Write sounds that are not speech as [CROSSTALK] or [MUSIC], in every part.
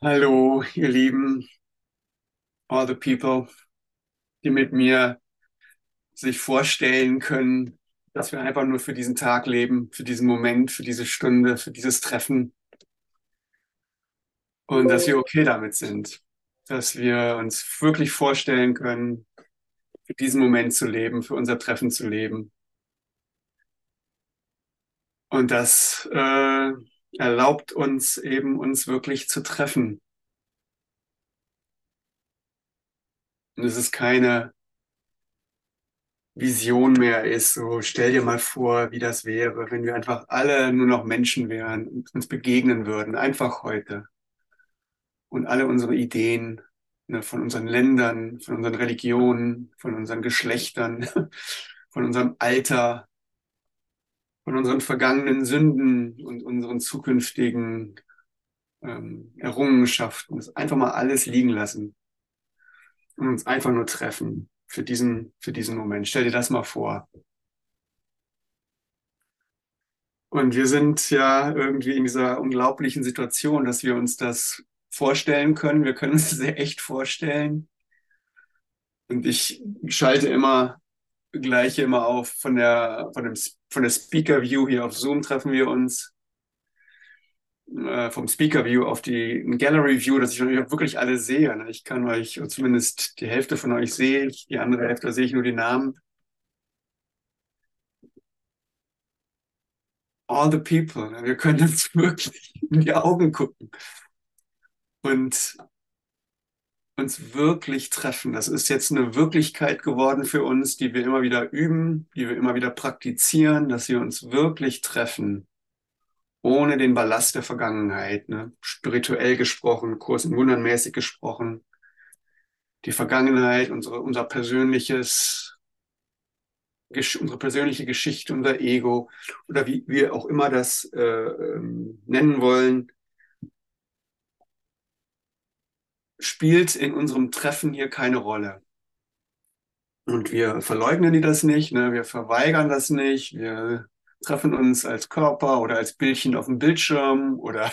Hallo, ihr Lieben, all the people, die mit mir sich vorstellen können, dass wir einfach nur für diesen Tag leben, für diesen Moment, für diese Stunde, für dieses Treffen und dass wir okay damit sind, dass wir uns wirklich vorstellen können, für diesen Moment zu leben, für unser Treffen zu leben. Und das äh, erlaubt uns eben, uns wirklich zu treffen. Und es ist keine Vision mehr ist, so stell dir mal vor, wie das wäre, wenn wir einfach alle nur noch Menschen wären und uns begegnen würden, einfach heute. Und alle unsere Ideen ne, von unseren Ländern, von unseren Religionen, von unseren Geschlechtern, [LAUGHS] von unserem Alter, von unseren vergangenen Sünden und unseren zukünftigen ähm, Errungenschaften, das einfach mal alles liegen lassen und uns einfach nur treffen für diesen, für diesen Moment. Stell dir das mal vor. Und wir sind ja irgendwie in dieser unglaublichen Situation, dass wir uns das vorstellen können. Wir können uns das sehr [LAUGHS] echt vorstellen. Und ich schalte immer gleiche immer auf von der, von dem, von der Speaker View hier auf Zoom treffen wir uns. Äh, vom Speaker View auf die Gallery View, dass ich euch wirklich alle sehe. Ne? Ich kann euch, zumindest die Hälfte von euch sehe ich, die andere Hälfte sehe ich nur die Namen. All the people. Ne? Wir können uns [LAUGHS] wirklich in die Augen gucken. Und uns wirklich treffen. Das ist jetzt eine Wirklichkeit geworden für uns, die wir immer wieder üben, die wir immer wieder praktizieren, dass wir uns wirklich treffen, ohne den Ballast der Vergangenheit, ne? spirituell gesprochen, Kurs in Wundern gesprochen. Die Vergangenheit, unsere, unser persönliches, unsere persönliche Geschichte, unser Ego oder wie wir auch immer das äh, ähm, nennen wollen, spielt in unserem Treffen hier keine Rolle. Und wir verleugnen die das nicht, ne? wir verweigern das nicht, wir treffen uns als Körper oder als Bildchen auf dem Bildschirm oder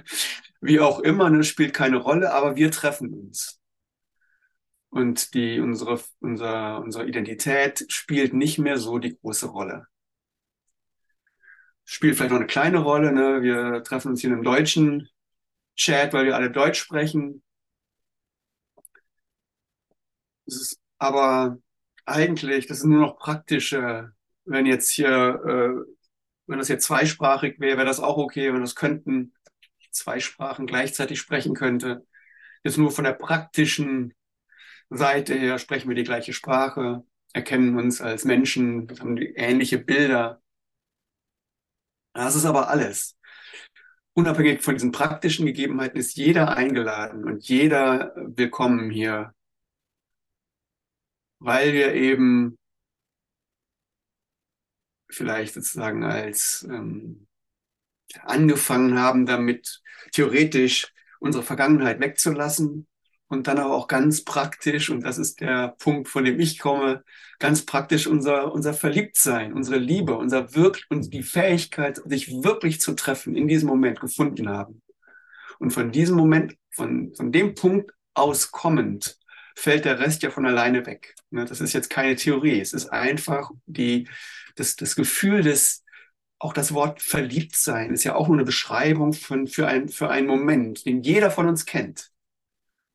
[LAUGHS] wie auch immer, ne? spielt keine Rolle, aber wir treffen uns. Und die, unsere, unser, unsere Identität spielt nicht mehr so die große Rolle. Spielt vielleicht noch eine kleine Rolle. Ne? Wir treffen uns hier in einem deutschen Chat, weil wir alle Deutsch sprechen. Es ist aber eigentlich, das ist nur noch praktische, wenn jetzt hier, äh, wenn das jetzt zweisprachig wäre, wäre das auch okay, wenn das könnten, zwei Sprachen gleichzeitig sprechen könnte. Jetzt nur von der praktischen Seite her sprechen wir die gleiche Sprache, erkennen uns als Menschen, haben ähnliche Bilder. Das ist aber alles. Unabhängig von diesen praktischen Gegebenheiten ist jeder eingeladen und jeder willkommen hier weil wir eben vielleicht sozusagen als ähm, angefangen haben, damit theoretisch unsere Vergangenheit wegzulassen und dann aber auch ganz praktisch, und das ist der Punkt, von dem ich komme, ganz praktisch unser, unser Verliebtsein, unsere Liebe, unser Wirk und die Fähigkeit, sich wirklich zu treffen, in diesem Moment gefunden haben. Und von diesem Moment, von, von dem Punkt aus kommend, fällt der Rest ja von alleine weg. Ne, das ist jetzt keine Theorie. Es ist einfach die, das, das Gefühl des, auch das Wort verliebt sein ist ja auch nur eine Beschreibung von, für, ein, für einen Moment, den jeder von uns kennt,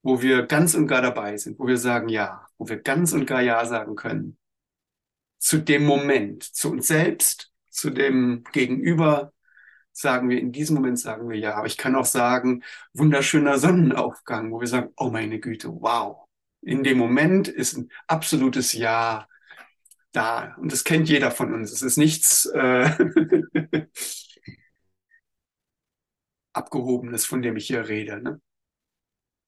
wo wir ganz und gar dabei sind, wo wir sagen ja, wo wir ganz und gar ja sagen können. Zu dem Moment, zu uns selbst, zu dem Gegenüber, sagen wir, in diesem Moment sagen wir ja. Aber ich kann auch sagen, wunderschöner Sonnenaufgang, wo wir sagen, oh meine Güte, wow, in dem Moment ist ein absolutes Ja da. Und das kennt jeder von uns. Es ist nichts äh, [LAUGHS] Abgehobenes, von dem ich hier rede. Ne?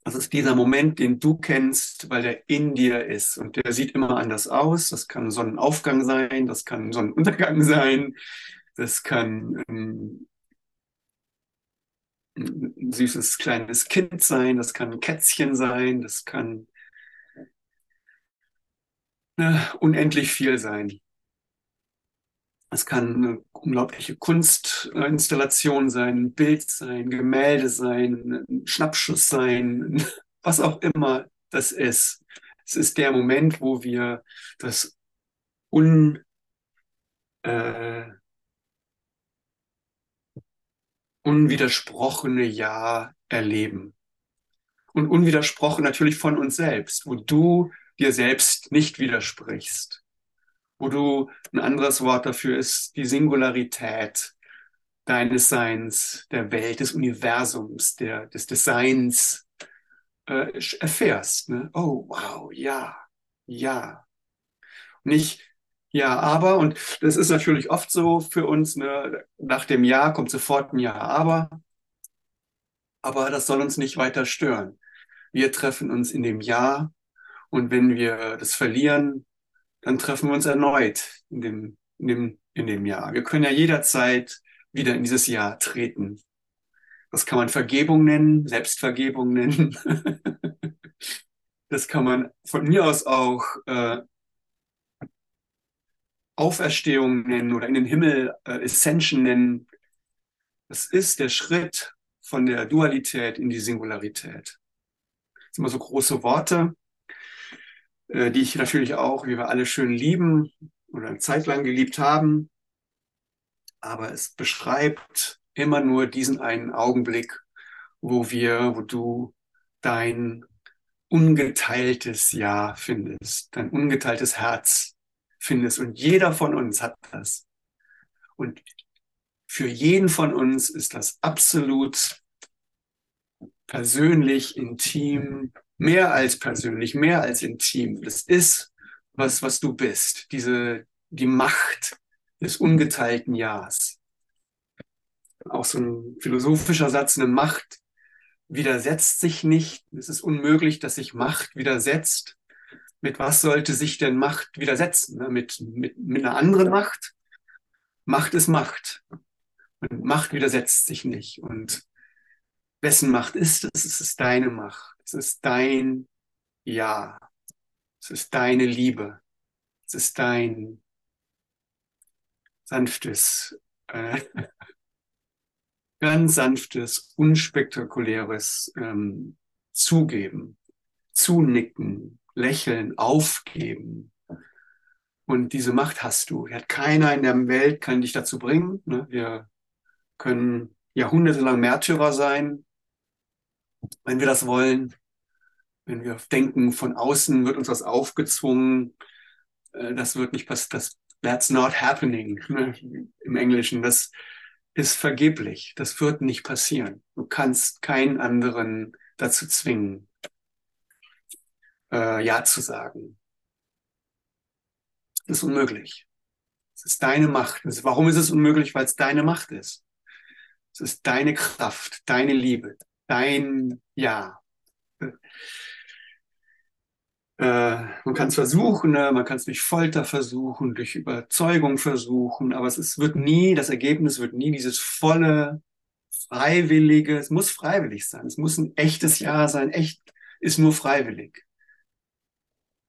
Das ist dieser Moment, den du kennst, weil der in dir ist. Und der sieht immer anders aus. Das kann Sonnenaufgang sein, das kann Sonnenuntergang sein, das kann ähm, ein süßes kleines Kind sein, das kann ein Kätzchen sein, das kann unendlich viel sein. Es kann eine unglaubliche Kunstinstallation sein, ein Bild sein, Gemälde sein, ein Schnappschuss sein, [LAUGHS] was auch immer das ist. Es ist der Moment, wo wir das un, äh, unwidersprochene Ja erleben. Und unwidersprochen natürlich von uns selbst, wo du dir selbst nicht widersprichst. Wo du, ein anderes Wort dafür ist die Singularität deines Seins, der Welt, des Universums, der, des Designs äh, erfährst. Ne? Oh, wow, ja, ja. Nicht, ja, aber, und das ist natürlich oft so für uns, ne, nach dem Ja kommt sofort ein Ja, aber. Aber das soll uns nicht weiter stören. Wir treffen uns in dem Ja und wenn wir das verlieren, dann treffen wir uns erneut in dem, in dem, in dem Jahr. Wir können ja jederzeit wieder in dieses Jahr treten. Das kann man Vergebung nennen, Selbstvergebung nennen. [LAUGHS] das kann man von mir aus auch äh, Auferstehung nennen oder in den Himmel äh, Ascension nennen. Das ist der Schritt von der Dualität in die Singularität. Das sind immer so große Worte, äh, die ich natürlich auch, wie wir alle schön lieben oder eine Zeit lang geliebt haben. Aber es beschreibt immer nur diesen einen Augenblick, wo wir, wo du dein ungeteiltes Ja findest, dein ungeteiltes Herz findest. Und jeder von uns hat das. Und für jeden von uns ist das absolut persönlich, intim, mehr als persönlich, mehr als intim. Das ist was, was du bist. Diese, die Macht des ungeteilten Ja's. Auch so ein philosophischer Satz, eine Macht widersetzt sich nicht. Es ist unmöglich, dass sich Macht widersetzt. Mit was sollte sich denn Macht widersetzen? Ne? Mit, mit, mit einer anderen Macht? Macht ist Macht. Und Macht widersetzt sich nicht. Und wessen Macht ist es? Es ist deine Macht. Es ist dein Ja. Es ist deine Liebe. Es ist dein sanftes, äh, [LAUGHS] ganz sanftes, unspektakuläres ähm, Zugeben, Zunicken, Lächeln, Aufgeben. Und diese Macht hast du. Hat keiner in der Welt kann dich dazu bringen. Ne? Wir können jahrhundertelang Märtyrer sein, wenn wir das wollen. Wenn wir denken, von außen wird uns was aufgezwungen, äh, das wird nicht passieren, das, that's not happening ne? im Englischen. Das ist vergeblich. Das wird nicht passieren. Du kannst keinen anderen dazu zwingen, äh, Ja zu sagen. Das ist unmöglich. Es ist deine Macht. Warum ist es unmöglich? Weil es deine Macht ist. Es ist deine Kraft, deine Liebe, dein Ja. Äh, man kann es versuchen, ne? man kann es durch Folter versuchen, durch Überzeugung versuchen, aber es ist, wird nie, das Ergebnis wird nie dieses volle, freiwillige, es muss freiwillig sein, es muss ein echtes Ja sein, echt ist nur freiwillig,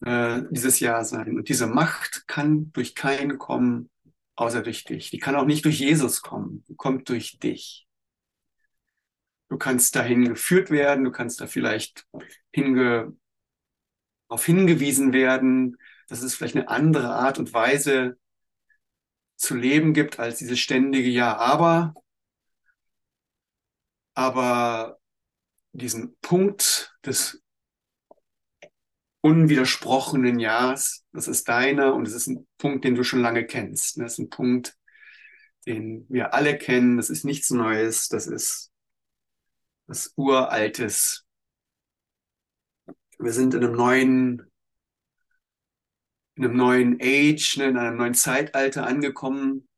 äh, dieses Ja sein. Und diese Macht kann durch keinen kommen, außer durch dich. Die kann auch nicht durch Jesus kommen, die kommt durch dich. Du kannst dahin geführt werden, du kannst da vielleicht hinge, darauf hingewiesen werden, dass es vielleicht eine andere Art und Weise zu leben gibt als dieses ständige Ja, aber, aber diesen Punkt des unwidersprochenen Ja's, das ist deiner und es ist ein Punkt, den du schon lange kennst. Das ist ein Punkt, den wir alle kennen. Das ist nichts Neues. Das ist was Uraltes. Wir sind in einem neuen, in einem neuen Age, ne, in einem neuen Zeitalter angekommen.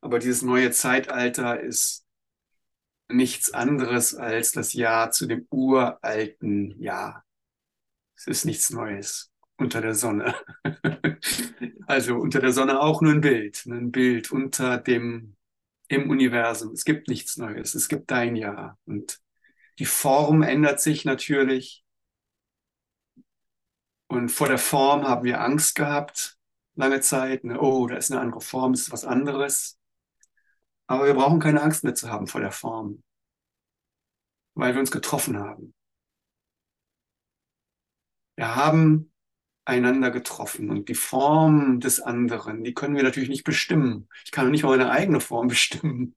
Aber dieses neue Zeitalter ist nichts anderes als das Ja zu dem uralten Ja. Es ist nichts Neues unter der Sonne. [LAUGHS] also unter der Sonne auch nur ein Bild, ne, ein Bild unter dem im Universum. Es gibt nichts Neues. Es gibt dein Ja. Und die Form ändert sich natürlich. Und vor der Form haben wir Angst gehabt. lange Zeit. Ne? Oh, da ist eine andere Form, ist was anderes. Aber wir brauchen keine Angst mehr zu haben vor der Form, weil wir uns getroffen haben. Wir haben einander getroffen und die Form des anderen, die können wir natürlich nicht bestimmen. Ich kann nicht mal meine eigene Form [LAUGHS] bestimmen.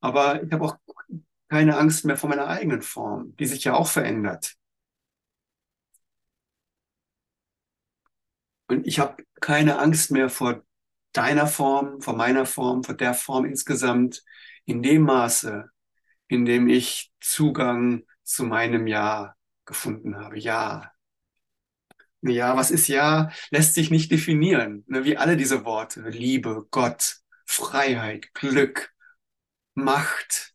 Aber ich habe auch keine Angst mehr vor meiner eigenen Form, die sich ja auch verändert. Und ich habe keine Angst mehr vor deiner Form, vor meiner Form, vor der Form insgesamt, in dem Maße, in dem ich Zugang zu meinem Ja gefunden habe. Ja. Ja, was ist Ja? Lässt sich nicht definieren. Ne, wie alle diese Worte. Liebe, Gott, Freiheit, Glück, Macht.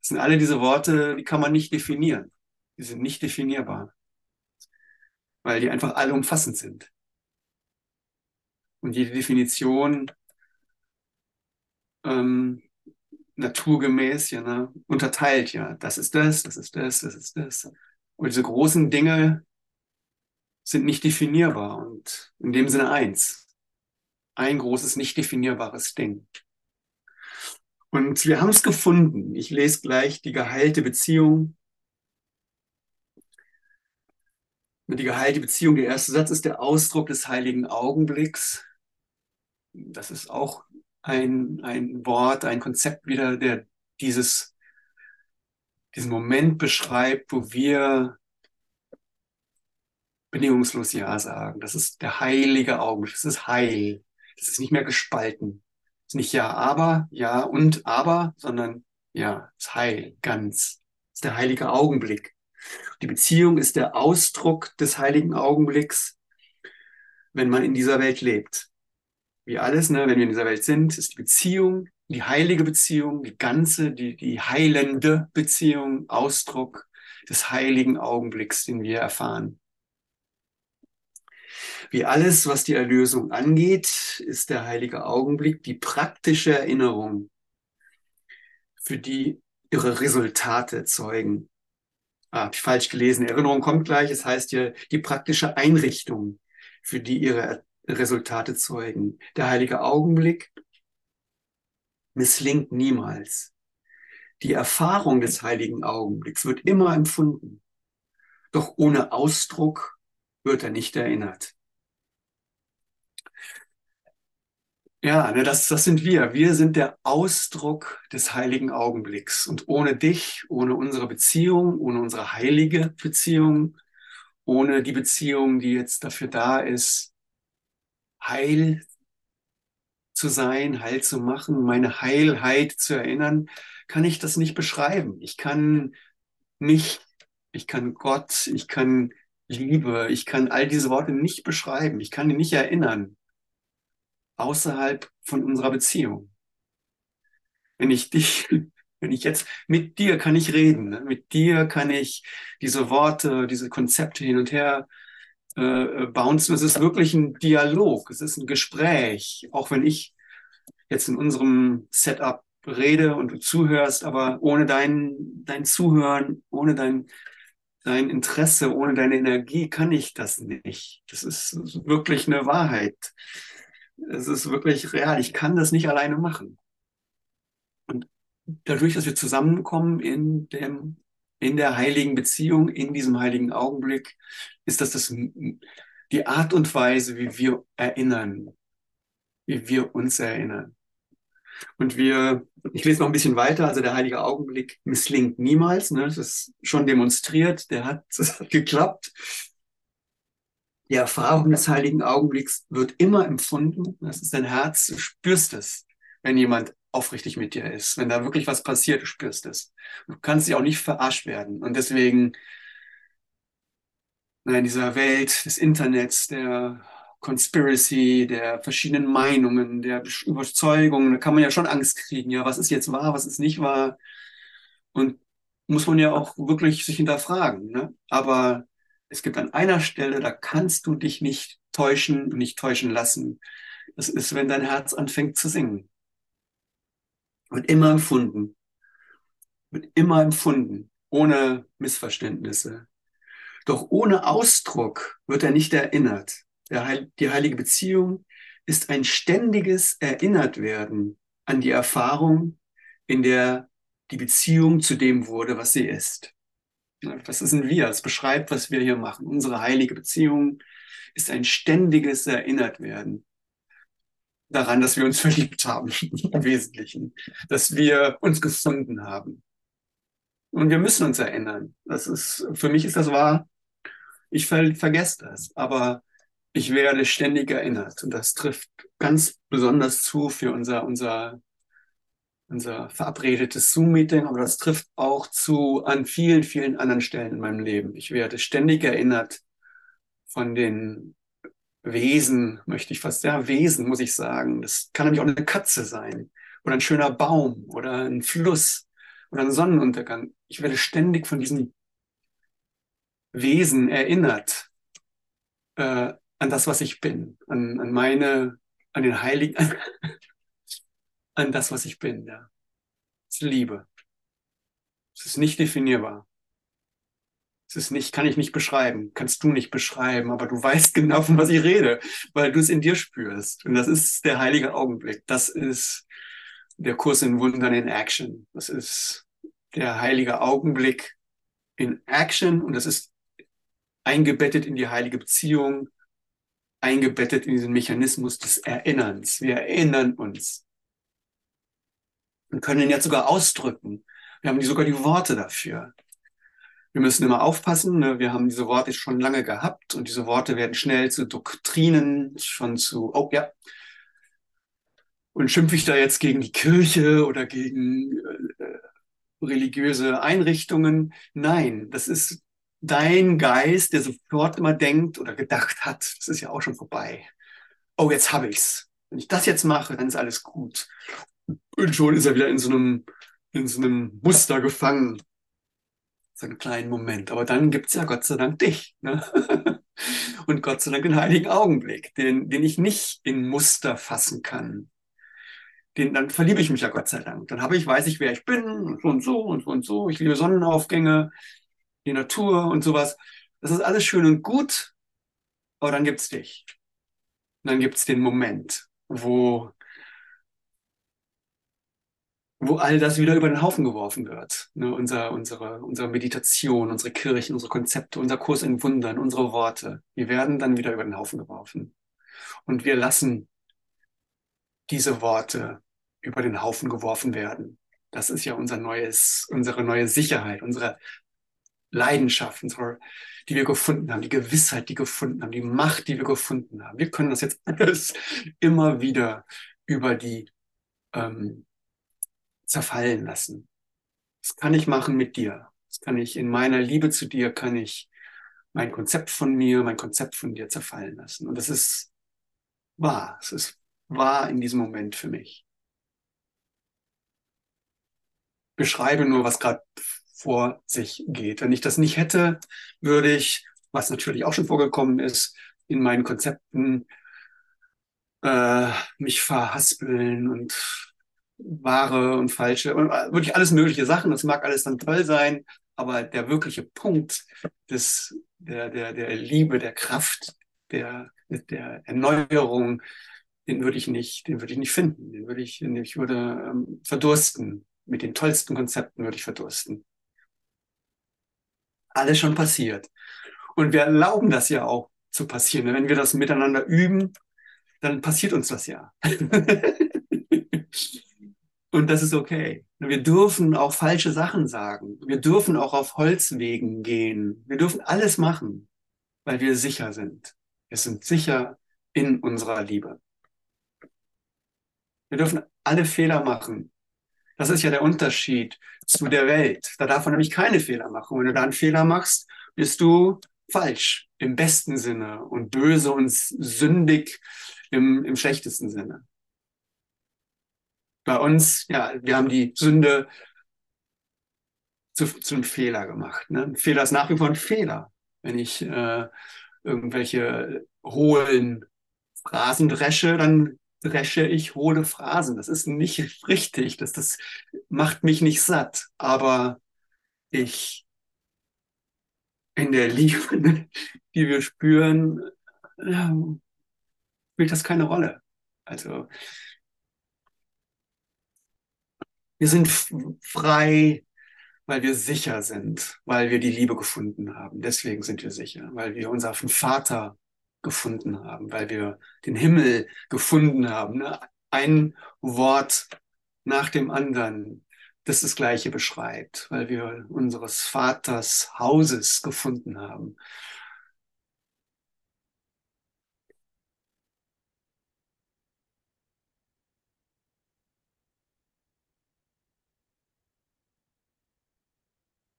Das sind alle diese Worte, die kann man nicht definieren. Die sind nicht definierbar. Weil die einfach allumfassend sind. Und jede Definition ähm, naturgemäß ja, ne, unterteilt ja, das ist das, das ist das, das ist das. Und diese großen Dinge sind nicht definierbar und in dem Sinne eins. Ein großes, nicht definierbares Ding. Und wir haben es gefunden. Ich lese gleich die geheilte Beziehung. Die geheilte Beziehung, der erste Satz ist der Ausdruck des heiligen Augenblicks. Das ist auch ein, ein Wort, ein Konzept wieder, der dieses, diesen Moment beschreibt, wo wir bedingungslos Ja sagen. Das ist der heilige Augenblick. Das ist Heil. Das ist nicht mehr gespalten. Das ist nicht Ja, aber, Ja und aber, sondern Ja, ist Heil, ganz. Das ist der heilige Augenblick. Die Beziehung ist der Ausdruck des heiligen Augenblicks, wenn man in dieser Welt lebt wie alles, ne, wenn wir in dieser Welt sind, ist die Beziehung, die heilige Beziehung, die ganze, die, die heilende Beziehung Ausdruck des heiligen Augenblicks, den wir erfahren. Wie alles, was die Erlösung angeht, ist der heilige Augenblick die praktische Erinnerung, für die ihre Resultate zeugen. Ah, hab ich falsch gelesen. Erinnerung kommt gleich. Es heißt hier die praktische Einrichtung, für die ihre Resultate zeugen. Der heilige Augenblick misslingt niemals. Die Erfahrung des heiligen Augenblicks wird immer empfunden. Doch ohne Ausdruck wird er nicht erinnert. Ja, ne, das, das sind wir. Wir sind der Ausdruck des heiligen Augenblicks. Und ohne dich, ohne unsere Beziehung, ohne unsere heilige Beziehung, ohne die Beziehung, die jetzt dafür da ist, heil zu sein, heil zu machen, meine Heilheit zu erinnern, kann ich das nicht beschreiben. Ich kann mich, ich kann Gott, ich kann Liebe, ich kann all diese Worte nicht beschreiben. Ich kann die nicht erinnern. Außerhalb von unserer Beziehung. Wenn ich dich, [LAUGHS] wenn ich jetzt mit dir kann ich reden, ne? mit dir kann ich diese Worte, diese Konzepte hin und her äh, bouncen. Es ist wirklich ein Dialog, es ist ein Gespräch, auch wenn ich jetzt in unserem Setup rede und du zuhörst, aber ohne dein, dein Zuhören, ohne dein, dein Interesse, ohne deine Energie kann ich das nicht. Das ist wirklich eine Wahrheit. Es ist wirklich real. Ich kann das nicht alleine machen. Und dadurch, dass wir zusammenkommen in dem in der heiligen Beziehung, in diesem heiligen Augenblick, ist das, das die Art und Weise, wie wir erinnern, wie wir uns erinnern. Und wir, ich lese noch ein bisschen weiter, also der heilige Augenblick misslingt niemals, ne? das ist schon demonstriert, der hat, [LAUGHS] das hat geklappt. Die Erfahrung des heiligen Augenblicks wird immer empfunden, das ist dein Herz, du spürst es, wenn jemand aufrichtig mit dir ist. Wenn da wirklich was passiert, du spürst es. Du kannst dich auch nicht verarscht werden. Und deswegen, in dieser Welt des Internets, der Conspiracy, der verschiedenen Meinungen, der Überzeugungen, da kann man ja schon Angst kriegen. Ja, was ist jetzt wahr, was ist nicht wahr? Und muss man ja auch wirklich sich hinterfragen. Ne? Aber es gibt an einer Stelle, da kannst du dich nicht täuschen und nicht täuschen lassen. Das ist, wenn dein Herz anfängt zu singen wird immer empfunden. Wird immer empfunden, ohne Missverständnisse. Doch ohne Ausdruck wird er nicht erinnert. Der, die heilige Beziehung ist ein ständiges Erinnertwerden an die Erfahrung, in der die Beziehung zu dem wurde, was sie ist. Was ist ein Wir? Es beschreibt, was wir hier machen. Unsere heilige Beziehung ist ein ständiges Erinnertwerden daran, dass wir uns [LAUGHS] verliebt haben, im Wesentlichen, dass wir uns gefunden haben. Und wir müssen uns erinnern. Das ist, für mich ist das wahr. Ich ver vergesse das, aber ich werde ständig erinnert. Und das trifft ganz besonders zu für unser, unser, unser verabredetes Zoom-Meeting, aber das trifft auch zu an vielen, vielen anderen Stellen in meinem Leben. Ich werde ständig erinnert von den Wesen, möchte ich fast, ja, Wesen, muss ich sagen. Das kann nämlich auch eine Katze sein oder ein schöner Baum oder ein Fluss oder ein Sonnenuntergang. Ich werde ständig von diesen Wesen erinnert äh, an das, was ich bin, an, an meine, an den Heiligen, an das, was ich bin. Ja. Das ist Liebe. Es ist nicht definierbar. Es ist nicht, kann ich nicht beschreiben, kannst du nicht beschreiben, aber du weißt [LAUGHS] genau, von was ich rede, weil du es in dir spürst. Und das ist der heilige Augenblick. Das ist der Kurs in Wundern in Action. Das ist der heilige Augenblick in Action und das ist eingebettet in die heilige Beziehung, eingebettet in diesen Mechanismus des Erinnerns. Wir erinnern uns und können ihn jetzt sogar ausdrücken. Wir haben sogar die Worte dafür. Wir müssen immer aufpassen. Ne? Wir haben diese Worte schon lange gehabt und diese Worte werden schnell zu Doktrinen, schon zu, oh ja. Und schimpfe ich da jetzt gegen die Kirche oder gegen äh, religiöse Einrichtungen? Nein, das ist dein Geist, der sofort immer denkt oder gedacht hat, das ist ja auch schon vorbei. Oh, jetzt habe ich's. Wenn ich das jetzt mache, dann ist alles gut. Und schon ist er wieder in so einem, in so einem Muster gefangen so einen kleinen Moment. Aber dann gibt's ja Gott sei Dank dich. Ne? [LAUGHS] Und Gott sei Dank den heiligen Augenblick, den, den ich nicht in Muster fassen kann. Den, dann verliebe ich mich ja Gott sei Dank. Dann habe ich, weiß ich, wer ich bin und so und so und so und so. Ich liebe Sonnenaufgänge, die Natur und sowas. Das ist alles schön und gut, aber dann gibt's dich. Und dann gibt's den Moment, wo wo all das wieder über den Haufen geworfen wird. Ne, unser, unsere, unsere Meditation, unsere Kirchen, unsere Konzepte, unser Kurs in Wundern, unsere Worte, die werden dann wieder über den Haufen geworfen. Und wir lassen diese Worte über den Haufen geworfen werden. Das ist ja unser neues, unsere neue Sicherheit, unsere Leidenschaft, unsere, die wir gefunden haben, die Gewissheit, die gefunden haben, die Macht, die wir gefunden haben. Wir können das jetzt [LAUGHS] alles immer wieder über die ähm, zerfallen lassen. Das kann ich machen mit dir. Das kann ich in meiner Liebe zu dir, kann ich mein Konzept von mir, mein Konzept von dir zerfallen lassen. Und das ist wahr. Es ist wahr in diesem Moment für mich. Beschreibe nur, was gerade vor sich geht. Wenn ich das nicht hätte, würde ich, was natürlich auch schon vorgekommen ist, in meinen Konzepten äh, mich verhaspeln und wahre und falsche und äh, wirklich alles mögliche Sachen. Das mag alles dann toll sein, aber der wirkliche Punkt des, der, der, der Liebe, der Kraft, der, der Erneuerung, den würde ich nicht, den würde ich nicht finden. Den würde ich, ich würde ähm, verdursten. Mit den tollsten Konzepten würde ich verdursten. Alles schon passiert. Und wir erlauben das ja auch zu passieren. Wenn wir das miteinander üben, dann passiert uns das ja. [LAUGHS] Und das ist okay. Wir dürfen auch falsche Sachen sagen. Wir dürfen auch auf Holzwegen gehen. Wir dürfen alles machen, weil wir sicher sind. Wir sind sicher in unserer Liebe. Wir dürfen alle Fehler machen. Das ist ja der Unterschied zu der Welt. Da darf man nämlich keine Fehler machen. Wenn du da einen Fehler machst, bist du falsch im besten Sinne und böse und sündig im, im schlechtesten Sinne bei uns, ja, wir haben die Sünde zu, zu einem Fehler gemacht. Ne? Ein Fehler ist nach wie vor ein Fehler. Wenn ich äh, irgendwelche hohlen Phrasen dresche, dann dresche ich hohle Phrasen. Das ist nicht richtig. Das, das macht mich nicht satt. Aber ich in der Liebe, [LAUGHS] die wir spüren, ja, spielt das keine Rolle. Also wir sind frei, weil wir sicher sind, weil wir die Liebe gefunden haben. Deswegen sind wir sicher, weil wir unseren Vater gefunden haben, weil wir den Himmel gefunden haben. Ne? Ein Wort nach dem anderen, das das Gleiche beschreibt, weil wir unseres Vaters Hauses gefunden haben.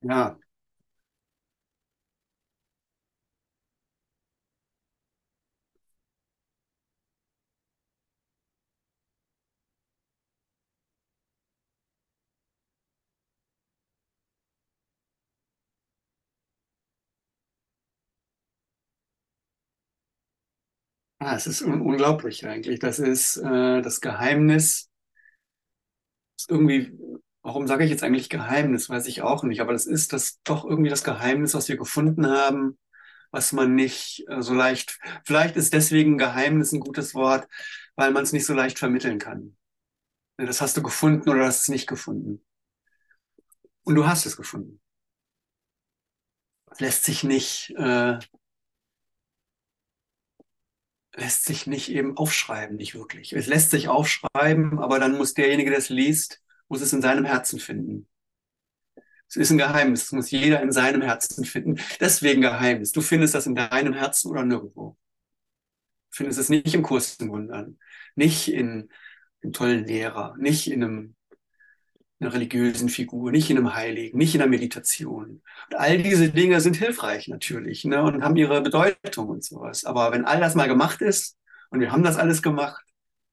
Ja, Ah, es ist un unglaublich eigentlich. Das ist äh, das Geheimnis. Ist irgendwie, warum sage ich jetzt eigentlich Geheimnis? Weiß ich auch nicht. Aber das ist das doch irgendwie das Geheimnis, was wir gefunden haben, was man nicht äh, so leicht. Vielleicht ist deswegen Geheimnis ein gutes Wort, weil man es nicht so leicht vermitteln kann. Das hast du gefunden oder hast es nicht gefunden. Und du hast es gefunden. Lässt sich nicht äh, lässt sich nicht eben aufschreiben, nicht wirklich. Es lässt sich aufschreiben, aber dann muss derjenige, der es liest, muss es in seinem Herzen finden. Es ist ein Geheimnis, das muss jeder in seinem Herzen finden. Deswegen Geheimnis. Du findest das in deinem Herzen oder nirgendwo. Du findest es nicht im Kurs in Wundern, nicht in einem tollen Lehrer, nicht in einem einer religiösen Figur, nicht in einem Heiligen, nicht in der Meditation. Und all diese Dinge sind hilfreich natürlich ne, und haben ihre Bedeutung und sowas. Aber wenn all das mal gemacht ist und wir haben das alles gemacht,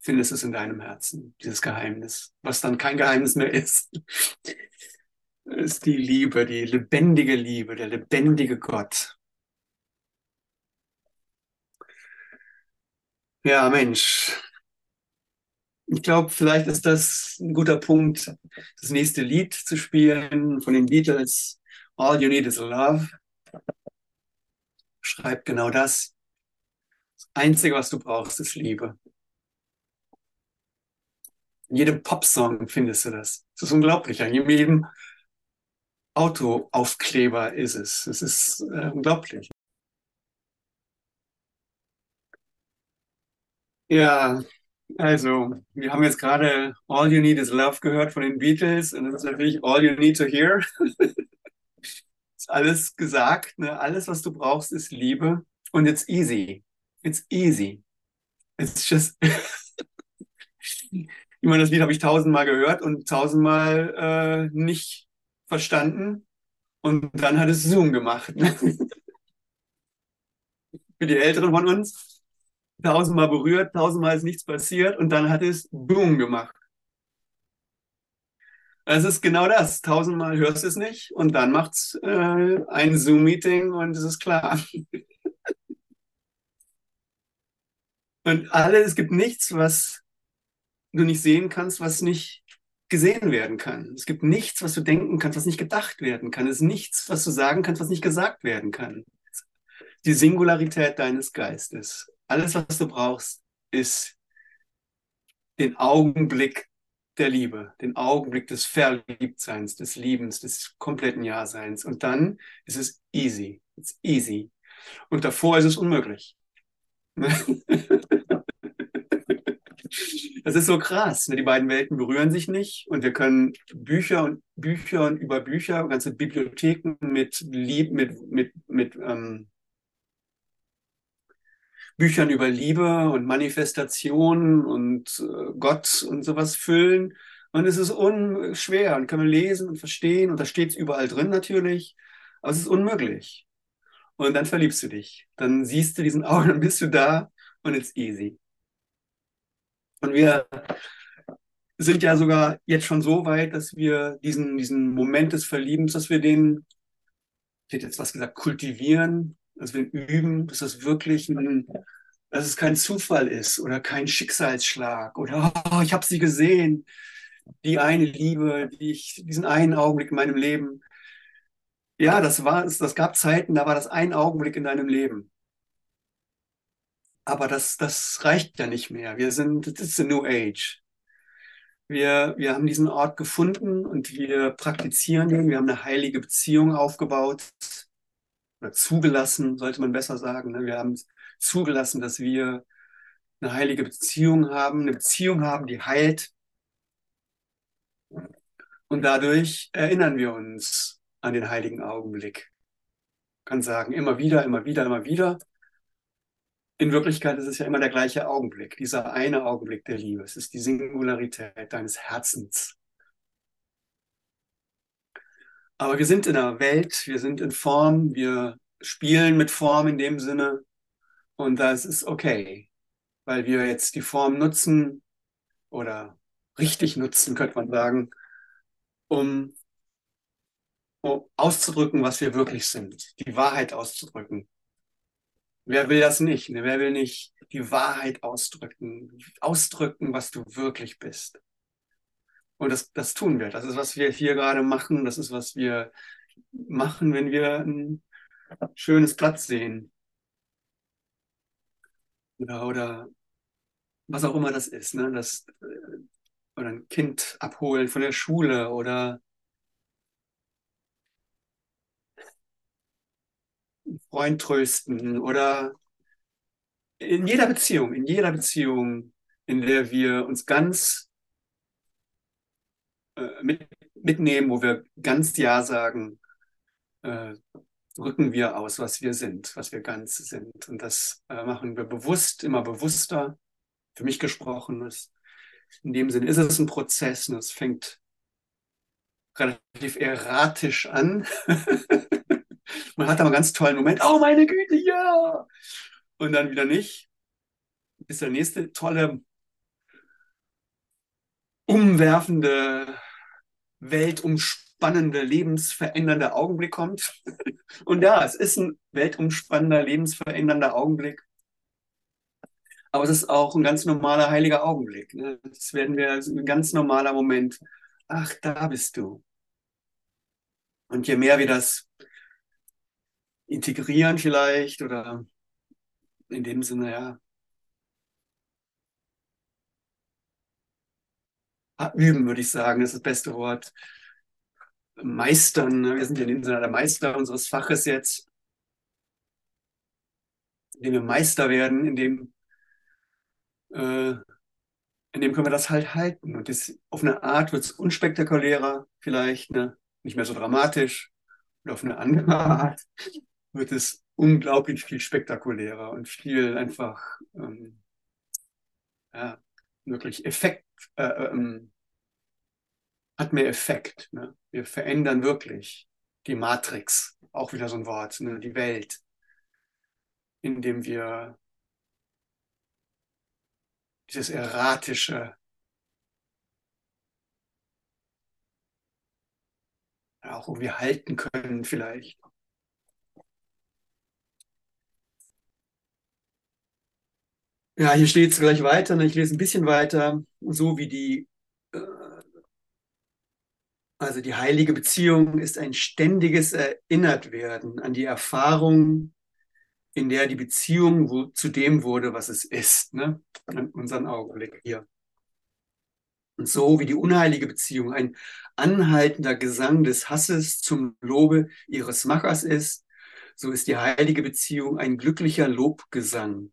findest es in deinem Herzen, dieses Geheimnis, was dann kein Geheimnis mehr ist. ist die Liebe, die lebendige Liebe, der lebendige Gott. Ja, Mensch, ich glaube, vielleicht ist das ein guter Punkt, das nächste Lied zu spielen von den Beatles. All You Need Is Love. Schreibt genau das. Das Einzige, was du brauchst, ist Liebe. In jedem Popsong findest du das. Das ist unglaublich. In jedem Autoaufkleber ist es. Es ist äh, unglaublich. Ja, also, wir haben jetzt gerade All You Need Is Love gehört von den Beatles und das ist natürlich All You Need to Hear. [LAUGHS] ist alles gesagt, ne? Alles, was du brauchst, ist Liebe und it's easy. It's easy. It's just. [LAUGHS] ich meine, das Lied habe ich tausendmal gehört und tausendmal äh, nicht verstanden und dann hat es Zoom gemacht. Ne? [LAUGHS] Für die Älteren von uns tausendmal berührt, tausendmal ist nichts passiert und dann hat es Boom gemacht. Es ist genau das. Tausendmal hörst du es nicht und dann macht es äh, ein Zoom-Meeting und es ist klar. [LAUGHS] und alle, es gibt nichts, was du nicht sehen kannst, was nicht gesehen werden kann. Es gibt nichts, was du denken kannst, was nicht gedacht werden kann. Es ist nichts, was du sagen kannst, was nicht gesagt werden kann. Die Singularität deines Geistes. Alles, was du brauchst, ist den Augenblick der Liebe, den Augenblick des Verliebtseins, des Liebens, des kompletten Ja-Seins. Und dann ist es easy. It's easy. Und davor ist es unmöglich. [LAUGHS] Das ist so krass. Ne? Die beiden Welten berühren sich nicht und wir können Bücher und Bücher und über Bücher, ganze Bibliotheken mit Lieb, mit, mit, mit ähm, Büchern über Liebe und Manifestation und äh, Gott und sowas füllen. Und es ist unschwer und kann man lesen und verstehen und da steht es überall drin natürlich, aber es ist unmöglich. Und dann verliebst du dich. Dann siehst du diesen Augen, dann bist du da und it's easy. Und wir sind ja sogar jetzt schon so weit, dass wir diesen, diesen Moment des Verliebens, dass wir den, ich hätte jetzt was gesagt, kultivieren, dass wir üben, dass das wirklich ein, dass es kein Zufall ist oder kein Schicksalsschlag oder oh, ich habe sie gesehen, die eine Liebe, die ich, diesen einen Augenblick in meinem Leben. Ja, das war, das gab Zeiten, da war das ein Augenblick in deinem Leben. Aber das, das reicht ja nicht mehr. Wir sind, das ist a New Age. Wir, wir haben diesen Ort gefunden und wir praktizieren ihn. Wir haben eine heilige Beziehung aufgebaut oder zugelassen, sollte man besser sagen. Ne? Wir haben zugelassen, dass wir eine heilige Beziehung haben, eine Beziehung haben, die heilt. Und dadurch erinnern wir uns an den heiligen Augenblick. Ich kann sagen, immer wieder, immer wieder, immer wieder. In Wirklichkeit ist es ja immer der gleiche Augenblick, dieser eine Augenblick der Liebe. Es ist die Singularität deines Herzens. Aber wir sind in der Welt, wir sind in Form, wir spielen mit Form in dem Sinne. Und das ist okay, weil wir jetzt die Form nutzen oder richtig nutzen, könnte man sagen, um, um auszudrücken, was wir wirklich sind, die Wahrheit auszudrücken. Wer will das nicht? Ne? Wer will nicht die Wahrheit ausdrücken, ausdrücken, was du wirklich bist? Und das, das tun wir. Das ist, was wir hier gerade machen. Das ist, was wir machen, wenn wir ein schönes Platz sehen. Oder, oder was auch immer das ist. Ne? Das, äh, oder ein Kind abholen von der Schule oder Freund trösten oder in jeder Beziehung, in jeder Beziehung, in der wir uns ganz äh, mit, mitnehmen, wo wir ganz Ja sagen, äh, drücken wir aus, was wir sind, was wir ganz sind. Und das äh, machen wir bewusst, immer bewusster. Für mich gesprochen ist. In dem Sinne ist es ein Prozess und es fängt relativ erratisch an. [LAUGHS] Man hat aber einen ganz tollen Moment. Oh, meine Güte, ja! Und dann wieder nicht. Bis der nächste tolle, umwerfende, weltumspannende, lebensverändernde Augenblick kommt. [LAUGHS] Und ja, es ist ein weltumspannender, lebensverändernder Augenblick. Aber es ist auch ein ganz normaler heiliger Augenblick. Ne? Das werden wir, ein ganz normaler Moment. Ach, da bist du. Und je mehr wir das integrieren vielleicht oder in dem Sinne, ja. Üben, würde ich sagen, ist das beste Wort. Meistern, ne? wir sind ja in dem Sinne der Meister unseres Faches jetzt, indem wir Meister werden, indem, äh, indem können wir das halt halten. Und das, auf eine Art wird es unspektakulärer, vielleicht, ne? nicht mehr so dramatisch, und auf eine andere Art wird es unglaublich viel spektakulärer und viel einfach ähm, ja, wirklich Effekt, äh, ähm, hat mehr Effekt. Ne? Wir verändern wirklich die Matrix, auch wieder so ein Wort, ne? die Welt, indem wir dieses erratische, auch irgendwie halten können vielleicht. Ja, hier steht es gleich weiter. Ne? Ich lese ein bisschen weiter. So wie die, äh, also die heilige Beziehung ist ein ständiges Erinnertwerden an die Erfahrung, in der die Beziehung wo, zu dem wurde, was es ist. Ne? An unseren Augenblick hier. Und so wie die unheilige Beziehung ein anhaltender Gesang des Hasses zum Lobe ihres Machers ist, so ist die heilige Beziehung ein glücklicher Lobgesang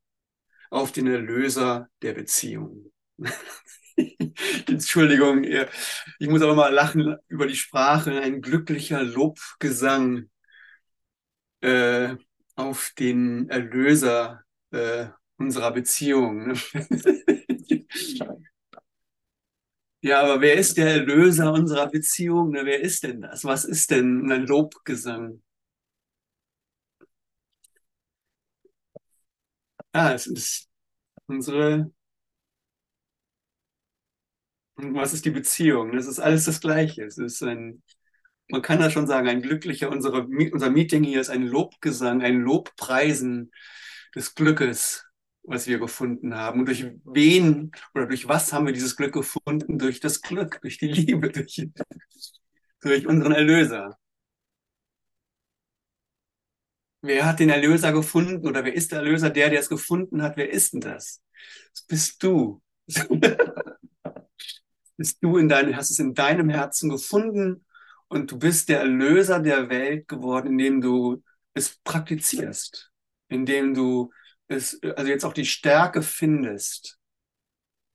auf den Erlöser der Beziehung. [LAUGHS] Entschuldigung, ich muss aber mal lachen über die Sprache. Ein glücklicher Lobgesang äh, auf den Erlöser äh, unserer Beziehung. [LAUGHS] Ja, aber wer ist der Erlöser unserer Beziehung? Wer ist denn das? Was ist denn ein Lobgesang? Ah, es ist unsere. Was ist die Beziehung? Das ist alles das Gleiche. Es ist ein, man kann da schon sagen, ein glücklicher, unsere, unser Meeting hier ist ein Lobgesang, ein Lobpreisen des Glückes, was wir gefunden haben. Und durch wen oder durch was haben wir dieses Glück gefunden? Durch das Glück, durch die Liebe, [LAUGHS] durch, durch unseren Erlöser. Wer hat den Erlöser gefunden oder wer ist der Erlöser? Der, der es gefunden hat, wer ist denn das? Das bist du. [LAUGHS] bist du in deinem, hast es in deinem Herzen gefunden und du bist der Erlöser der Welt geworden, indem du es praktizierst, indem du es, also jetzt auch die Stärke findest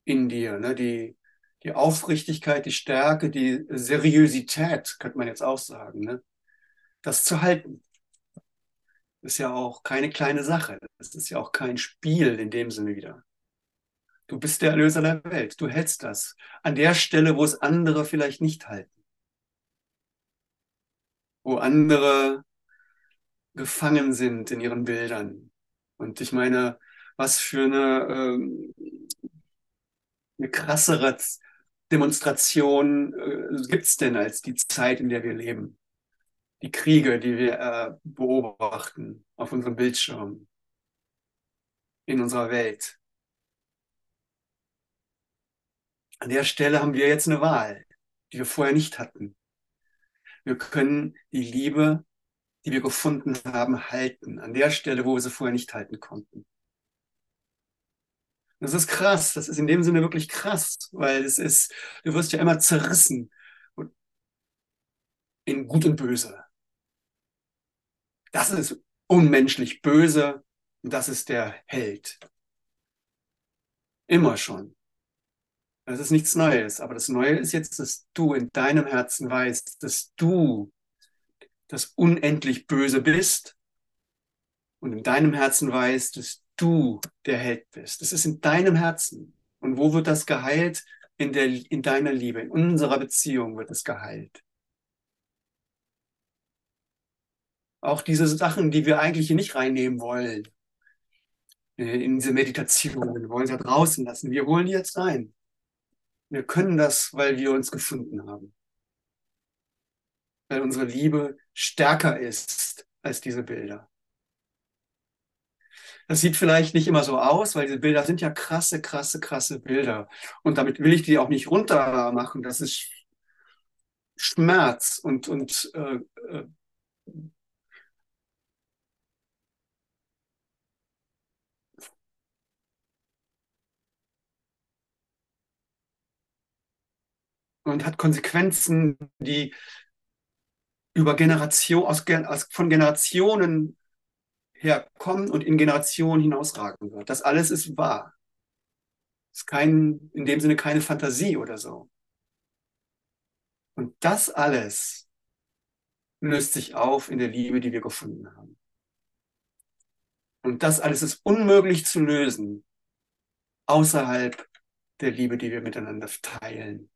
in dir, ne? die, die Aufrichtigkeit, die Stärke, die Seriosität, könnte man jetzt auch sagen, ne? das zu halten. Ist ja auch keine kleine Sache. Das ist ja auch kein Spiel in dem Sinne wieder. Du bist der Erlöser der Welt. Du hältst das. An der Stelle, wo es andere vielleicht nicht halten. Wo andere gefangen sind in ihren Bildern. Und ich meine, was für eine, ähm, eine krassere Demonstration äh, gibt es denn als die Zeit, in der wir leben? Die Kriege, die wir äh, beobachten auf unserem Bildschirm, in unserer Welt. An der Stelle haben wir jetzt eine Wahl, die wir vorher nicht hatten. Wir können die Liebe, die wir gefunden haben, halten. An der Stelle, wo wir sie vorher nicht halten konnten. Das ist krass. Das ist in dem Sinne wirklich krass, weil es ist, du wirst ja immer zerrissen in Gut und Böse. Das ist unmenschlich böse und das ist der Held. Immer schon. Das ist nichts Neues. Aber das Neue ist jetzt, dass du in deinem Herzen weißt, dass du das unendlich Böse bist und in deinem Herzen weißt, dass du der Held bist. Das ist in deinem Herzen. Und wo wird das geheilt? In, der, in deiner Liebe, in unserer Beziehung wird es geheilt. Auch diese Sachen, die wir eigentlich hier nicht reinnehmen wollen, äh, in diese Meditation, wollen sie draußen lassen. Wir holen die jetzt rein. Wir können das, weil wir uns gefunden haben. Weil unsere Liebe stärker ist als diese Bilder. Das sieht vielleicht nicht immer so aus, weil diese Bilder sind ja krasse, krasse, krasse Bilder. Und damit will ich die auch nicht runter machen. Das ist Schmerz und, und äh, und hat Konsequenzen, die über Generation, aus, aus, von Generationen herkommen und in Generationen hinausragen wird. Das alles ist wahr. Ist kein, in dem Sinne keine Fantasie oder so. Und das alles löst sich auf in der Liebe, die wir gefunden haben. Und das alles ist unmöglich zu lösen außerhalb der Liebe, die wir miteinander teilen.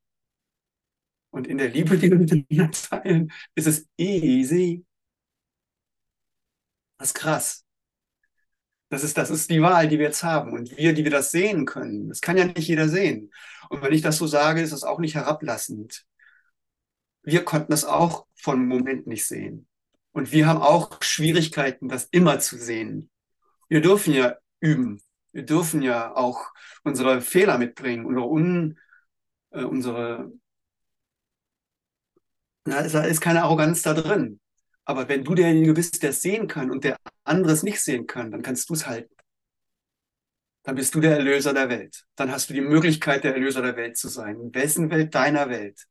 Und in der Liebe, die wir miteinander teilen, ist es easy. Das ist krass. Das ist, das ist die Wahl, die wir jetzt haben. Und wir, die wir das sehen können, das kann ja nicht jeder sehen. Und wenn ich das so sage, ist das auch nicht herablassend. Wir konnten das auch von Moment nicht sehen. Und wir haben auch Schwierigkeiten, das immer zu sehen. Wir dürfen ja üben. Wir dürfen ja auch unsere Fehler mitbringen, unsere, Un, äh, unsere da ist keine Arroganz da drin. Aber wenn du derjenige bist, der es sehen kann und der andere es nicht sehen kann, dann kannst du es halten. Dann bist du der Erlöser der Welt. Dann hast du die Möglichkeit, der Erlöser der Welt zu sein. In wessen Welt? Deiner Welt.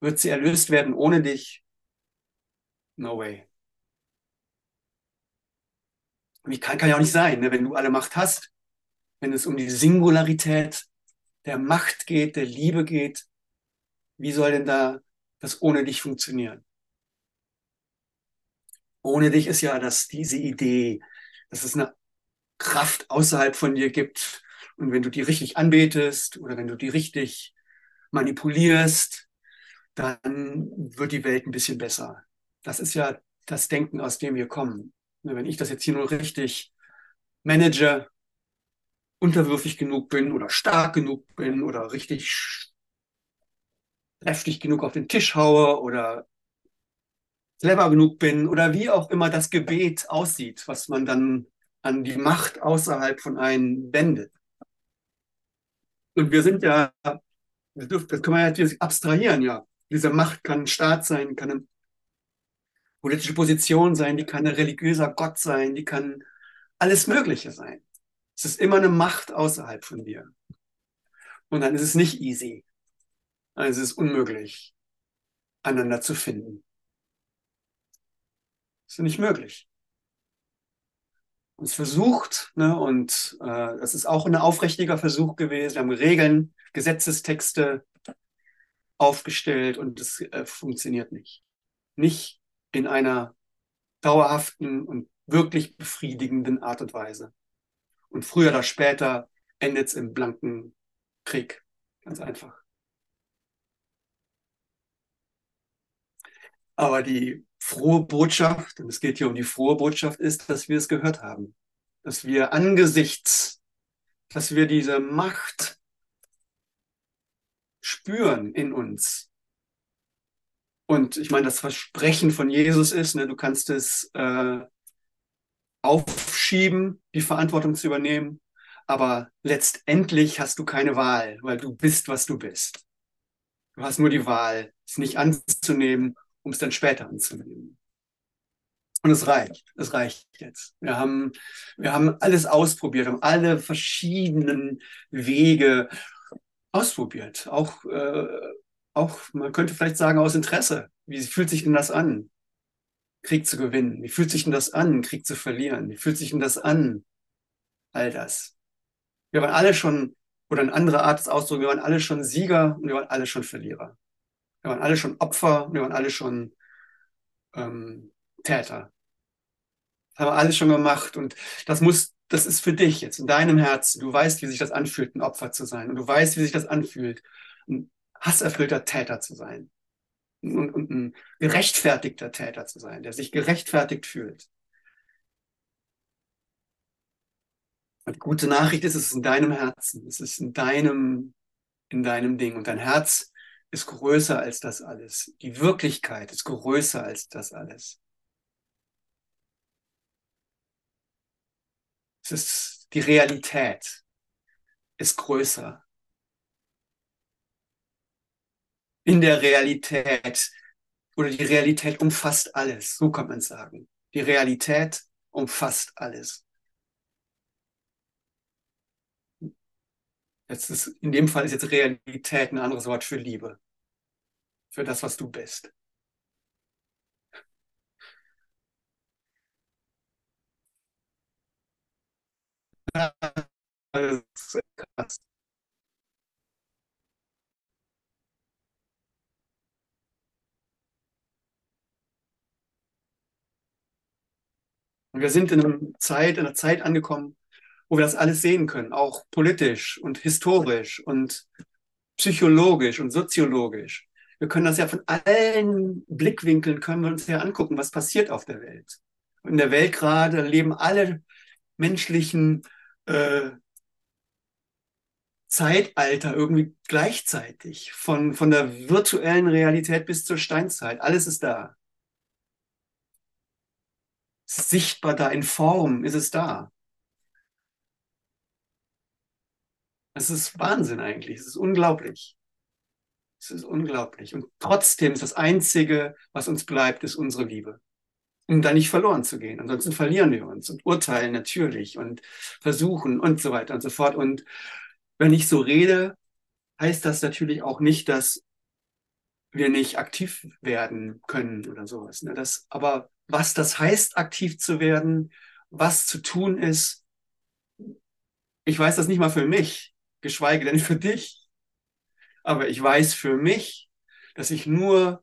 Wird sie erlöst werden ohne dich? No way. Wie kann, kann ja auch nicht sein, ne? wenn du alle Macht hast, wenn es um die Singularität der Macht geht, der Liebe geht, wie soll denn da das ohne dich funktionieren. Ohne dich ist ja das, diese Idee, dass es eine Kraft außerhalb von dir gibt. Und wenn du die richtig anbetest oder wenn du die richtig manipulierst, dann wird die Welt ein bisschen besser. Das ist ja das Denken, aus dem wir kommen. Wenn ich das jetzt hier nur richtig manage, unterwürfig genug bin oder stark genug bin oder richtig kräftig genug auf den Tisch haue oder clever genug bin oder wie auch immer das Gebet aussieht, was man dann an die Macht außerhalb von einem wendet. Und wir sind ja, das können wir ja abstrahieren, ja. Diese Macht kann ein Staat sein, kann ein, politische Position sein, die kann ein religiöser Gott sein, die kann alles Mögliche sein. Es ist immer eine Macht außerhalb von dir. Und dann ist es nicht easy. Also es ist unmöglich, einander zu finden. Das ist nicht möglich. Und es versucht, ne, und äh, das ist auch ein aufrichtiger Versuch gewesen. Wir haben Regeln, Gesetzestexte aufgestellt und es äh, funktioniert nicht. Nicht in einer dauerhaften und wirklich befriedigenden Art und Weise. Und früher oder später endet es im blanken Krieg. Ganz einfach. Aber die frohe Botschaft, und es geht hier um die frohe Botschaft, ist, dass wir es gehört haben. Dass wir angesichts, dass wir diese Macht spüren in uns. Und ich meine, das Versprechen von Jesus ist, ne, du kannst es äh, aufschieben, die Verantwortung zu übernehmen, aber letztendlich hast du keine Wahl, weil du bist, was du bist. Du hast nur die Wahl, es nicht anzunehmen, um es dann später anzunehmen. Und es reicht, es reicht jetzt. Wir haben, wir haben alles ausprobiert, haben alle verschiedenen Wege ausprobiert. Auch, äh, auch, man könnte vielleicht sagen, aus Interesse. Wie fühlt sich denn das an, Krieg zu gewinnen? Wie fühlt sich denn das an, Krieg zu verlieren? Wie fühlt sich denn das an? All das. Wir waren alle schon, oder eine andere Art des Ausdrucks, wir waren alle schon Sieger und wir waren alle schon Verlierer. Wir waren alle schon Opfer wir waren alle schon ähm, Täter. Das haben wir alles schon gemacht und das muss das ist für dich jetzt in deinem Herzen. Du weißt, wie sich das anfühlt, ein Opfer zu sein. Und du weißt, wie sich das anfühlt, ein hasserfüllter Täter zu sein. Und, und ein gerechtfertigter Täter zu sein, der sich gerechtfertigt fühlt. Und gute Nachricht ist, es ist in deinem Herzen. Es ist in deinem, in deinem Ding. Und dein Herz ist größer als das alles. Die Wirklichkeit ist größer als das alles. Es ist die Realität ist größer. In der Realität oder die Realität umfasst alles, so kann man sagen. Die Realität umfasst alles. Jetzt ist, in dem Fall ist jetzt Realität ein anderes Wort für Liebe. Für das, was du bist. Wir sind in einer Zeit, in einer Zeit angekommen, wo wir das alles sehen können, auch politisch und historisch und psychologisch und soziologisch. Wir können das ja von allen Blickwinkeln können wir uns ja angucken, was passiert auf der Welt. In der Welt gerade leben alle menschlichen äh, Zeitalter irgendwie gleichzeitig. Von, von der virtuellen Realität bis zur Steinzeit. Alles ist da. Ist sichtbar da, in Form ist es da. Es ist Wahnsinn eigentlich. Es ist unglaublich. Es ist unglaublich. Und trotzdem ist das Einzige, was uns bleibt, ist unsere Liebe um da nicht verloren zu gehen. Ansonsten verlieren wir uns und urteilen natürlich und versuchen und so weiter und so fort. Und wenn ich so rede, heißt das natürlich auch nicht, dass wir nicht aktiv werden können oder sowas. Ne? Das, aber was das heißt, aktiv zu werden, was zu tun ist, ich weiß das nicht mal für mich, geschweige denn für dich. Aber ich weiß für mich, dass ich nur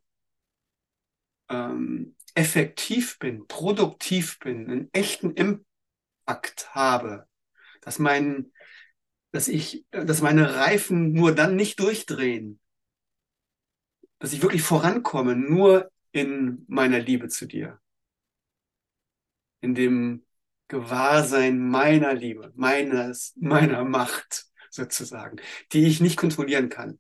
ähm, effektiv bin, produktiv bin, einen echten Impact habe, dass mein, dass ich, dass meine Reifen nur dann nicht durchdrehen, dass ich wirklich vorankomme, nur in meiner Liebe zu dir, in dem Gewahrsein meiner Liebe, meines, meiner Macht sozusagen, die ich nicht kontrollieren kann.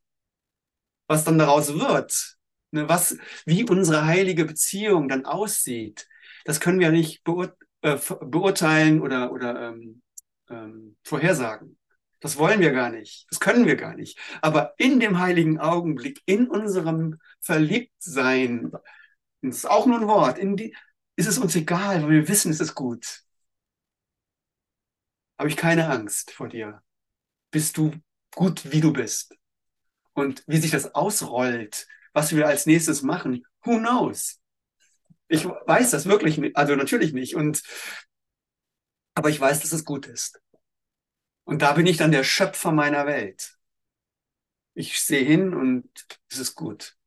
Was dann daraus wird, Ne, was, wie unsere heilige Beziehung dann aussieht, das können wir nicht beur äh, beurteilen oder, oder ähm, ähm, vorhersagen. Das wollen wir gar nicht. Das können wir gar nicht. Aber in dem heiligen Augenblick, in unserem Verliebtsein, es ist auch nur ein Wort. In die, ist es uns egal, weil wir wissen, es ist gut. Habe ich keine Angst vor dir. Bist du gut, wie du bist. Und wie sich das ausrollt, was wir als nächstes machen, who knows? Ich weiß das wirklich nicht, also natürlich nicht. Und, aber ich weiß, dass es gut ist. Und da bin ich dann der Schöpfer meiner Welt. Ich sehe hin und es ist gut.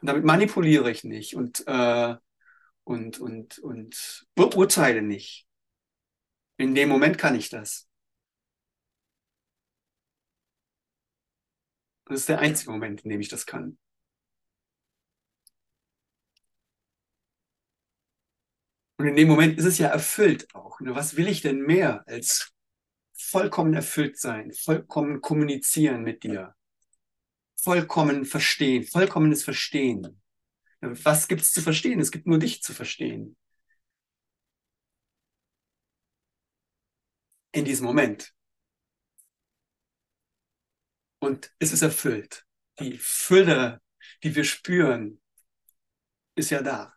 Und damit manipuliere ich nicht und, äh, und, und, und beurteile nicht. In dem Moment kann ich das. Das ist der einzige Moment, in dem ich das kann. Und in dem Moment ist es ja erfüllt auch. Ne? Was will ich denn mehr als vollkommen erfüllt sein, vollkommen kommunizieren mit dir, vollkommen verstehen, vollkommenes Verstehen? Was gibt es zu verstehen? Es gibt nur dich zu verstehen. In diesem Moment. Und es ist erfüllt. Die Fülle, die wir spüren, ist ja da.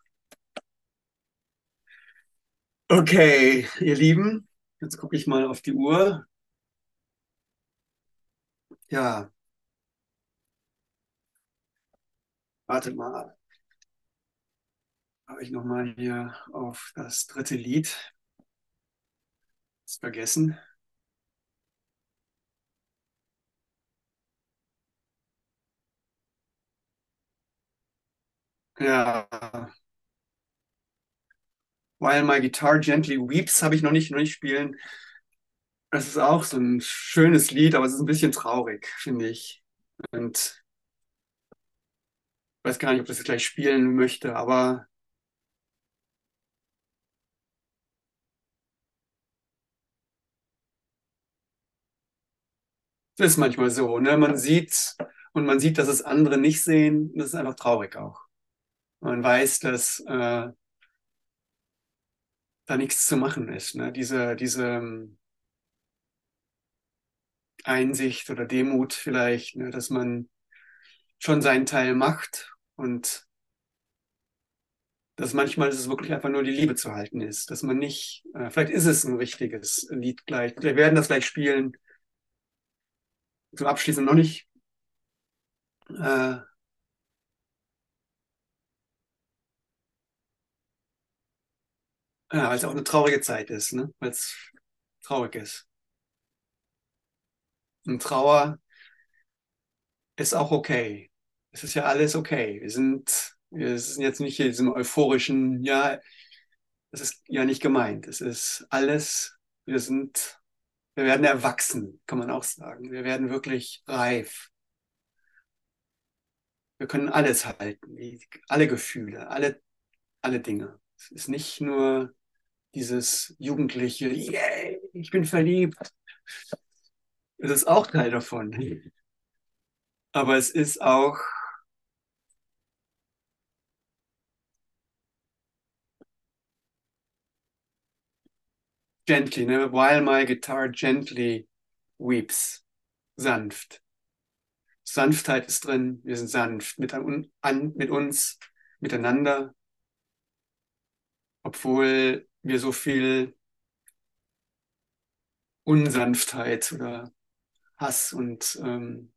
Okay, ihr Lieben, jetzt gucke ich mal auf die Uhr. Ja. Warte mal. Habe ich noch mal hier auf das dritte Lied. Das vergessen. Ja. While My Guitar Gently Weeps habe ich noch nicht, noch nicht spielen. Das ist auch so ein schönes Lied, aber es ist ein bisschen traurig, finde ich. Und ich weiß gar nicht, ob das gleich spielen möchte, aber es ist manchmal so, ne? Man sieht und man sieht, dass es andere nicht sehen. Das ist einfach traurig auch. Man weiß, dass äh, da nichts zu machen ist. Ne? Diese, diese ähm, Einsicht oder Demut vielleicht, ne? dass man schon seinen Teil macht und dass manchmal es wirklich einfach nur die Liebe zu halten ist, dass man nicht, äh, vielleicht ist es ein richtiges Lied gleich, wir werden das gleich spielen, zum Abschließen noch nicht. Äh, Ja, weil es auch eine traurige Zeit ist, ne? Weil es traurig ist. Und Trauer ist auch okay. Es ist ja alles okay. Wir sind, wir sind jetzt nicht hier in diesem euphorischen, ja, das ist ja nicht gemeint. Es ist alles, wir sind, wir werden erwachsen, kann man auch sagen. Wir werden wirklich reif. Wir können alles halten, alle Gefühle, alle, alle Dinge. Es ist nicht nur dieses jugendliche, yay, ich bin verliebt. Das ist auch Teil davon. Aber es ist auch gently, ne? while my guitar gently weeps. Sanft. Sanftheit ist drin, wir sind sanft mit, an, mit uns, miteinander, obwohl wir so viel Unsanftheit oder Hass und ähm,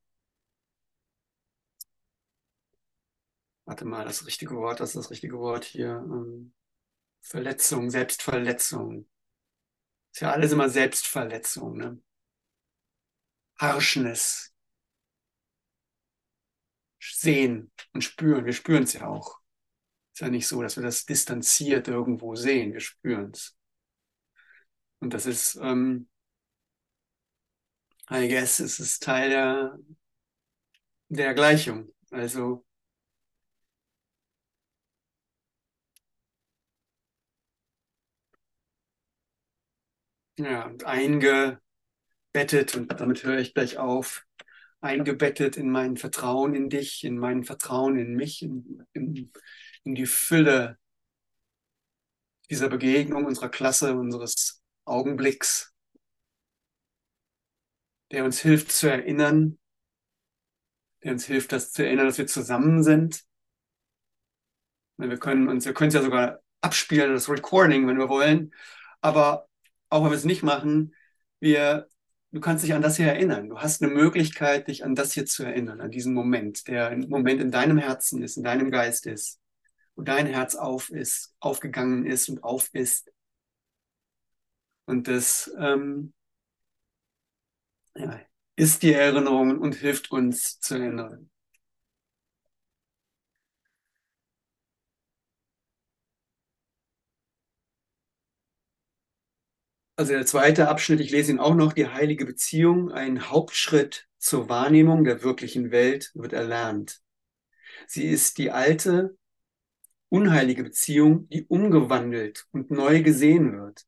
warte mal, das richtige Wort, das ist das richtige Wort hier. Ähm, Verletzung, Selbstverletzung. Ist ja alles immer Selbstverletzung, ne? Harshness. Sehen und spüren. Wir spüren es ja auch. Ist ja nicht so, dass wir das distanziert irgendwo sehen. Wir spüren es. Und das ist, ähm, I guess, es ist Teil der, der Gleichung. Also, ja, und eingebettet, und damit höre ich gleich auf, eingebettet in mein Vertrauen in dich, in mein Vertrauen in mich, in, in, in die Fülle dieser Begegnung, unserer Klasse, unseres Augenblicks, der uns hilft zu erinnern, der uns hilft, das zu erinnern, dass wir zusammen sind, Wir können uns, wir können es ja sogar abspielen, das Recording, wenn wir wollen. Aber auch wenn wir es nicht machen, wir, du kannst dich an das hier erinnern. Du hast eine Möglichkeit, dich an das hier zu erinnern, an diesen Moment, der ein Moment in deinem Herzen ist, in deinem Geist ist, wo dein Herz auf ist, aufgegangen ist und auf ist. Und das ähm, ja, ist die Erinnerung und hilft uns zu erinnern. Also der zweite Abschnitt, ich lese ihn auch noch, die heilige Beziehung, ein Hauptschritt zur Wahrnehmung der wirklichen Welt wird erlernt. Sie ist die alte, unheilige Beziehung, die umgewandelt und neu gesehen wird.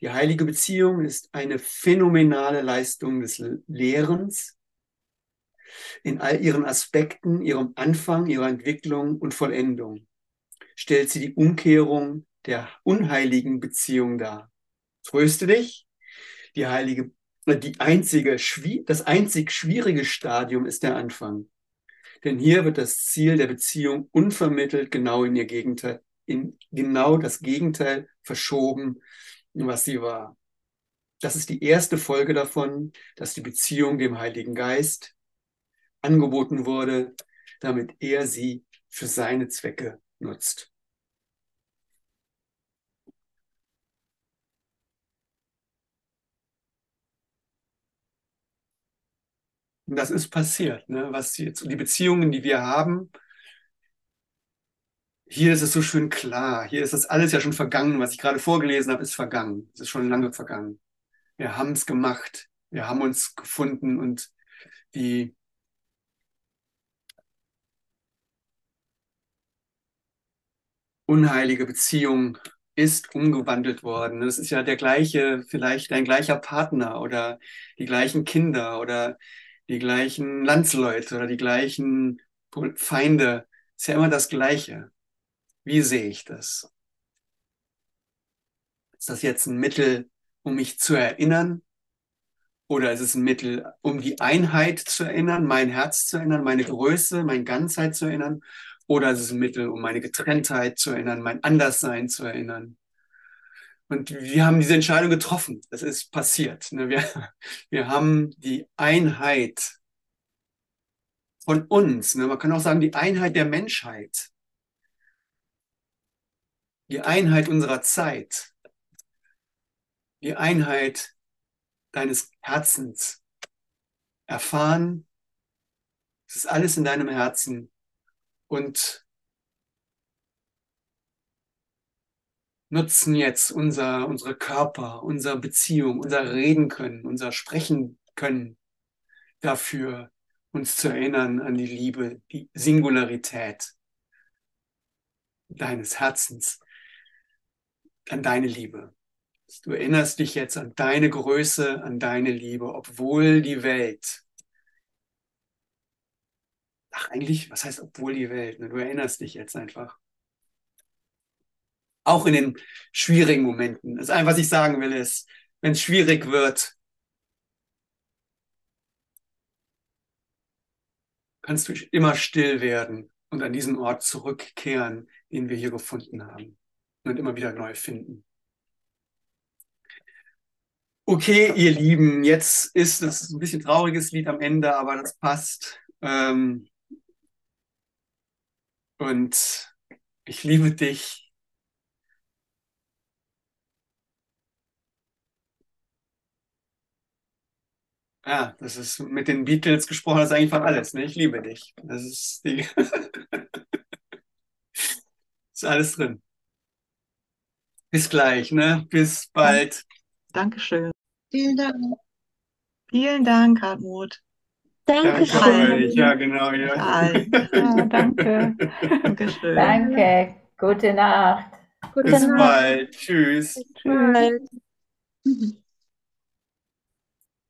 Die heilige Beziehung ist eine phänomenale Leistung des Lehrens in all ihren Aspekten, ihrem Anfang, ihrer Entwicklung und Vollendung. Stellt sie die Umkehrung der unheiligen Beziehung dar. Tröste dich. Die heilige, äh, die einzige, das einzig schwierige Stadium ist der Anfang. Denn hier wird das Ziel der Beziehung unvermittelt genau in ihr Gegenteil, in genau das Gegenteil verschoben, was sie war. Das ist die erste Folge davon, dass die Beziehung dem Heiligen Geist angeboten wurde, damit er sie für seine Zwecke nutzt. Und das ist passiert, ne? was jetzt die Beziehungen, die wir haben. Hier ist es so schön klar. Hier ist das alles ja schon vergangen. Was ich gerade vorgelesen habe, ist vergangen. Es ist schon lange vergangen. Wir haben es gemacht. Wir haben uns gefunden und die unheilige Beziehung ist umgewandelt worden. Das ist ja der gleiche, vielleicht dein gleicher Partner oder die gleichen Kinder oder die gleichen Landsleute oder die gleichen Feinde. Ist ja immer das Gleiche. Wie sehe ich das? Ist das jetzt ein Mittel, um mich zu erinnern? Oder ist es ein Mittel, um die Einheit zu erinnern, mein Herz zu erinnern, meine Größe, meine Ganzheit zu erinnern? Oder ist es ein Mittel, um meine Getrenntheit zu erinnern, mein Anderssein zu erinnern? Und wir haben diese Entscheidung getroffen. Das ist passiert. Ne? Wir, [LAUGHS] wir haben die Einheit von uns. Ne? Man kann auch sagen, die Einheit der Menschheit. Die Einheit unserer Zeit. Die Einheit deines Herzens. Erfahren. Es ist alles in deinem Herzen. Und nutzen jetzt unser, unsere Körper, unsere Beziehung, unser Reden können, unser Sprechen können dafür, uns zu erinnern an die Liebe, die Singularität deines Herzens, an deine Liebe. Du erinnerst dich jetzt an deine Größe, an deine Liebe, obwohl die Welt, ach eigentlich, was heißt obwohl die Welt? Du erinnerst dich jetzt einfach auch in den schwierigen Momenten. Das eine, was ich sagen will, ist, wenn es schwierig wird, kannst du immer still werden und an diesen Ort zurückkehren, den wir hier gefunden haben und immer wieder neu finden. Okay, ihr Lieben, jetzt ist es ein bisschen trauriges Lied am Ende, aber das passt. Ähm und ich liebe dich. Ja, das ist mit den Beatles gesprochen, das ist eigentlich von alles. Ne? Ich liebe dich. Das ist die. [LAUGHS] ist alles drin. Bis gleich, ne? Bis bald. Dankeschön. Vielen Dank. Vielen Dank, Hartmut. Dankeschön. Ja, genau. Ja, [LAUGHS] ja danke. Dankeschön. Danke. Gute Nacht. Gute Bis Nacht. bald. Tschüss. Tschüss.